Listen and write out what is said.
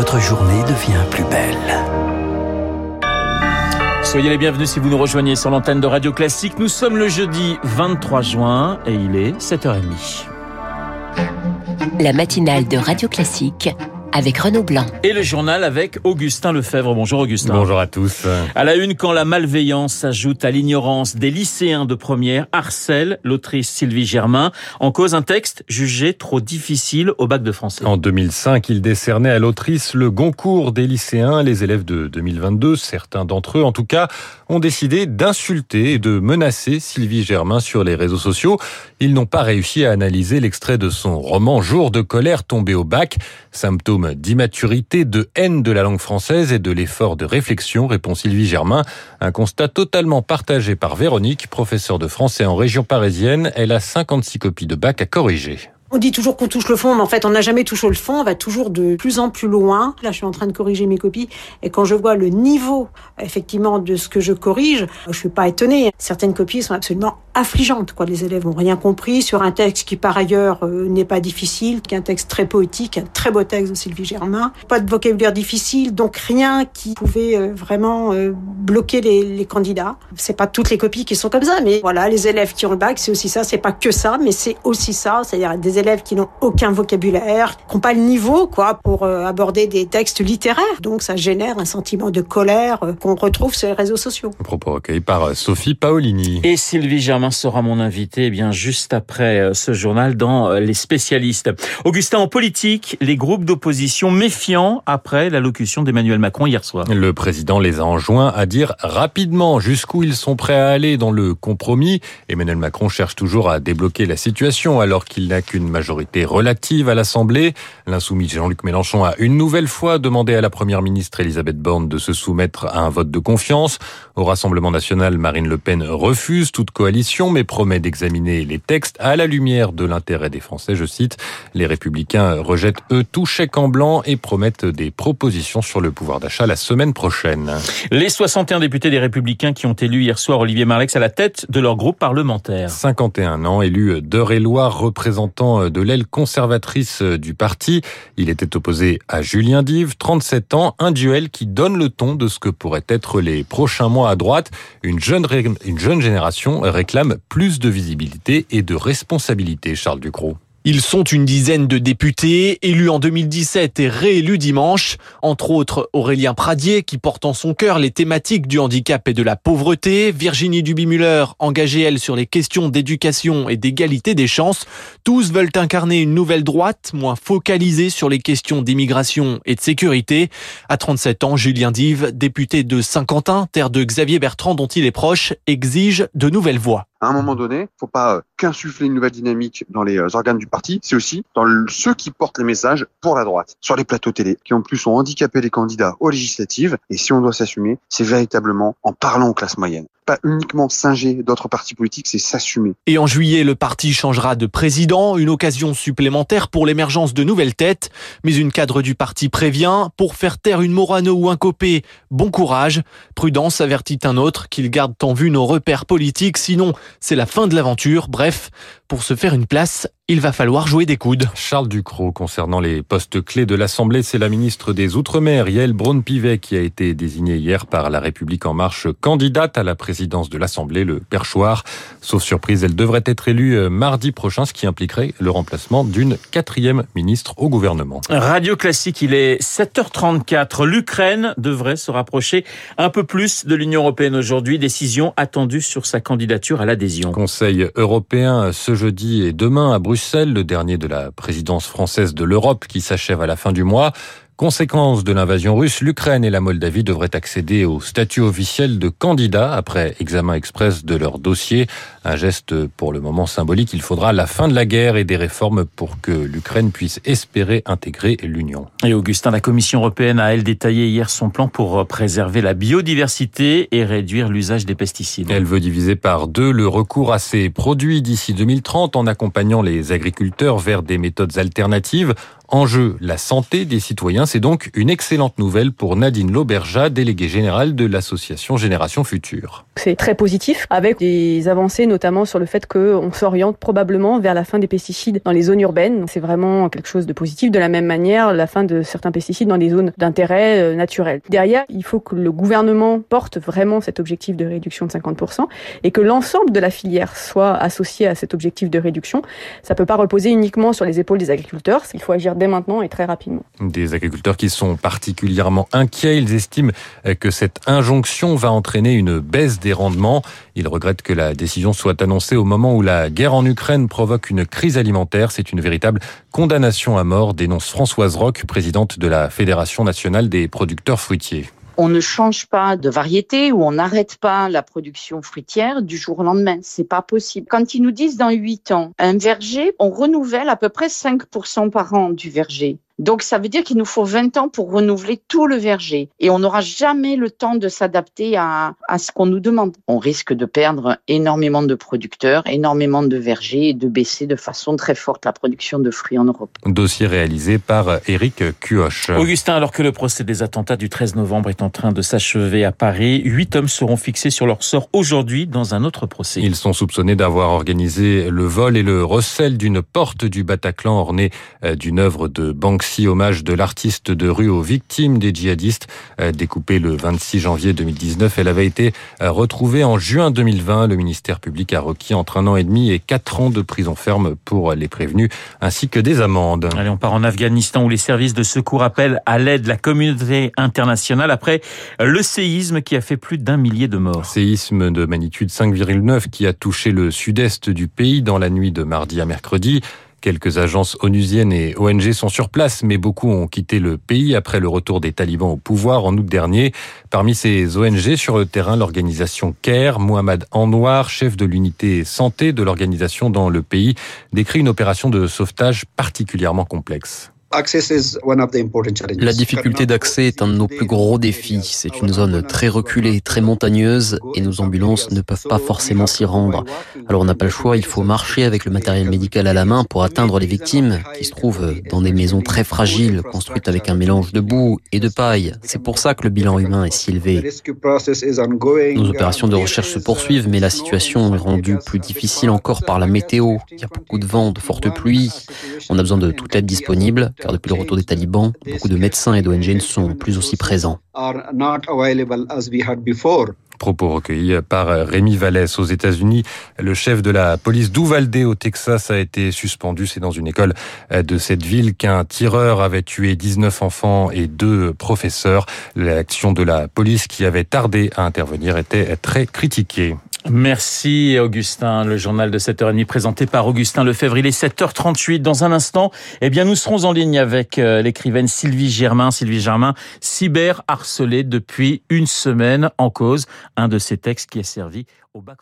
votre journée devient plus belle. Soyez les bienvenus si vous nous rejoignez sur l'antenne de Radio Classique. Nous sommes le jeudi 23 juin et il est 7h30. La matinale de Radio Classique avec Renaud Blanc. Et le journal avec Augustin Lefebvre. Bonjour Augustin. Bonjour à tous. À la une, quand la malveillance s'ajoute à l'ignorance des lycéens de première, harcèle l'autrice Sylvie Germain en cause un texte jugé trop difficile au bac de français. En 2005, il décernait à l'autrice le Goncourt des lycéens. Les élèves de 2022, certains d'entre eux en tout cas, ont décidé d'insulter et de menacer Sylvie Germain sur les réseaux sociaux. Ils n'ont pas réussi à analyser l'extrait de son roman Jour de colère tombé au bac, symptôme d'immaturité, de haine de la langue française et de l'effort de réflexion, répond Sylvie Germain. Un constat totalement partagé par Véronique, professeure de français en région parisienne. Elle a 56 copies de bac à corriger. On dit toujours qu'on touche le fond, mais en fait, on n'a jamais touché le fond. On va toujours de plus en plus loin. Là, je suis en train de corriger mes copies. Et quand je vois le niveau, effectivement, de ce que je corrige, je suis pas étonnée. Certaines copies sont absolument affligeantes, quoi. Les élèves ont rien compris sur un texte qui, par ailleurs, euh, n'est pas difficile, qui est un texte très poétique, un très beau texte de Sylvie Germain. Pas de vocabulaire difficile, donc rien qui pouvait euh, vraiment euh, bloquer les, les candidats. C'est pas toutes les copies qui sont comme ça, mais voilà, les élèves qui ont le bac, c'est aussi ça. C'est pas que ça, mais c'est aussi ça. C'est-à-dire des élèves qui n'ont aucun vocabulaire, qui n'ont pas le niveau quoi pour euh, aborder des textes littéraires. Donc ça génère un sentiment de colère euh, qu'on retrouve sur les réseaux sociaux. Un propos recueilli par Sophie Paolini. Et Sylvie Germain sera mon invité eh bien juste après ce journal dans Les spécialistes. Augustin, en politique, les groupes d'opposition méfiants après l'allocution d'Emmanuel Macron hier soir. Le président les a enjoints à dire rapidement jusqu'où ils sont prêts à aller dans le compromis. Emmanuel Macron cherche toujours à débloquer la situation alors qu'il n'a qu'une majorité relative à l'Assemblée. L'insoumis Jean-Luc Mélenchon a une nouvelle fois demandé à la première ministre Elisabeth Borne de se soumettre à un vote de confiance. Au Rassemblement national, Marine Le Pen refuse toute coalition mais promet d'examiner les textes à la lumière de l'intérêt des Français. Je cite, les républicains rejettent eux tout chèque en blanc et promettent des propositions sur le pouvoir d'achat la semaine prochaine. Les 61 députés des républicains qui ont élu hier soir Olivier Marlex à la tête de leur groupe parlementaire. 51 ans, élu d'Eure-et-Loire, représentant de l'aile conservatrice du parti. Il était opposé à Julien Dive, 37 ans, un duel qui donne le ton de ce que pourraient être les prochains mois à droite. Une jeune, une jeune génération réclame plus de visibilité et de responsabilité, Charles Ducrot. Ils sont une dizaine de députés, élus en 2017 et réélus dimanche. Entre autres, Aurélien Pradier, qui porte en son cœur les thématiques du handicap et de la pauvreté. Virginie Duby-Muller, engagée elle sur les questions d'éducation et d'égalité des chances. Tous veulent incarner une nouvelle droite, moins focalisée sur les questions d'immigration et de sécurité. À 37 ans, Julien Dive, député de Saint-Quentin, terre de Xavier Bertrand dont il est proche, exige de nouvelles voix à un moment donné, faut pas euh, qu'insuffler une nouvelle dynamique dans les euh, organes du parti, c'est aussi dans ceux qui portent les messages pour la droite, sur les plateaux télé, qui en plus ont handicapé les candidats aux législatives. Et si on doit s'assumer, c'est véritablement en parlant aux classes moyennes. Pas uniquement singer d'autres partis politiques, c'est s'assumer. Et en juillet, le parti changera de président, une occasion supplémentaire pour l'émergence de nouvelles têtes. Mais une cadre du parti prévient, pour faire taire une Morano ou un Copé, bon courage. Prudence avertit un autre qu'il garde en vue nos repères politiques, sinon c'est la fin de l'aventure. Bref, pour se faire une place, il va falloir jouer des coudes. Charles Ducrot, concernant les postes clés de l'Assemblée, c'est la ministre des Outre-mer, Yael Braun-Pivet, qui a été désignée hier par La République En Marche candidate à la présidence de l'Assemblée, le perchoir. Sauf surprise, elle devrait être élue euh, mardi prochain, ce qui impliquerait le remplacement d'une quatrième ministre au gouvernement. Radio Classique, il est 7h34. L'Ukraine devrait se rapprocher un peu plus de l'Union Européenne aujourd'hui. Décision attendue sur sa candidature à l'adhésion. Conseil européen ce jeudi et demain à Bruxelles, le dernier de la présidence française de l'Europe qui s'achève à la fin du mois. Conséquence de l'invasion russe, l'Ukraine et la Moldavie devraient accéder au statut officiel de candidat après examen express de leur dossier. Un geste pour le moment symbolique. Il faudra la fin de la guerre et des réformes pour que l'Ukraine puisse espérer intégrer l'Union. Et Augustin, la Commission européenne a, elle, détaillé hier son plan pour préserver la biodiversité et réduire l'usage des pesticides. Elle veut diviser par deux le recours à ces produits d'ici 2030 en accompagnant les agriculteurs vers des méthodes alternatives En jeu, la santé des citoyens. C'est donc une excellente nouvelle pour Nadine Lauberja, déléguée générale de l'association Génération Future. C'est très positif, avec des avancées notamment sur le fait qu'on s'oriente probablement vers la fin des pesticides dans les zones urbaines. C'est vraiment quelque chose de positif. De la même manière, la fin de certains pesticides dans des zones d'intérêt euh, naturel. Derrière, il faut que le gouvernement porte vraiment cet objectif de réduction de 50% et que l'ensemble de la filière soit associé à cet objectif de réduction. Ça peut pas reposer uniquement sur les épaules des agriculteurs. Il faut agir dès maintenant et très rapidement. Des agriculteurs qui sont particulièrement inquiets. Ils estiment que cette injonction va entraîner une baisse des rendements. Ils regrettent que la décision soit annoncée au moment où la guerre en Ukraine provoque une crise alimentaire. C'est une véritable condamnation à mort, dénonce Françoise Roch, présidente de la Fédération nationale des producteurs fruitiers on ne change pas de variété ou on n'arrête pas la production fruitière du jour au lendemain. C'est pas possible. Quand ils nous disent dans huit ans, un verger, on renouvelle à peu près 5% par an du verger. Donc ça veut dire qu'il nous faut 20 ans pour renouveler tout le verger et on n'aura jamais le temps de s'adapter à, à ce qu'on nous demande. On risque de perdre énormément de producteurs, énormément de vergers et de baisser de façon très forte la production de fruits en Europe. Dossier réalisé par Éric Cuoche. Augustin, alors que le procès des attentats du 13 novembre est en train de s'achever à Paris, huit hommes seront fixés sur leur sort aujourd'hui dans un autre procès. Ils sont soupçonnés d'avoir organisé le vol et le recel d'une porte du Bataclan ornée euh, d'une œuvre de Banksy hommage de l'artiste de rue aux victimes des djihadistes. Euh, découpée le 26 janvier 2019, elle avait été euh, retrouvée en juin 2020. Le ministère public a requis entre un an et demi et quatre ans de prison ferme pour les prévenus, ainsi que des amendes. Allez, on part en Afghanistan où les services de secours appellent à l'aide la communauté internationale après le séisme qui a fait plus d'un millier de morts. Séisme de magnitude 5,9 qui a touché le sud-est du pays dans la nuit de mardi à mercredi. Quelques agences onusiennes et ONG sont sur place, mais beaucoup ont quitté le pays après le retour des talibans au pouvoir en août dernier. Parmi ces ONG sur le terrain, l'organisation CARE, Mohamed Anwar, chef de l'unité santé de l'organisation dans le pays, décrit une opération de sauvetage particulièrement complexe. La difficulté d'accès est un de nos plus gros défis. C'est une zone très reculée, très montagneuse, et nos ambulances ne peuvent pas forcément s'y rendre. Alors on n'a pas le choix, il faut marcher avec le matériel médical à la main pour atteindre les victimes, qui se trouvent dans des maisons très fragiles, construites avec un mélange de boue et de paille. C'est pour ça que le bilan humain est si élevé. Nos opérations de recherche se poursuivent, mais la situation est rendue plus difficile encore par la météo. Il y a beaucoup de vent, de fortes pluies. On a besoin de toute l'aide disponible car depuis le retour des talibans, beaucoup de médecins et d'ONG ne sont plus aussi présents. Propos recueillis par Rémi Vallès aux États-Unis. Le chef de la police d'Uvalde au Texas a été suspendu. C'est dans une école de cette ville qu'un tireur avait tué 19 enfants et deux professeurs. L'action de la police qui avait tardé à intervenir était très critiquée. Merci Augustin. Le journal de 7h30 présenté par Augustin Lefebvre. Il est 7h38. Dans un instant, eh bien, nous serons en ligne avec euh, l'écrivaine Sylvie Germain. Sylvie Germain, cyber harcelée depuis une semaine en cause. Un de ses textes qui est servi au bac.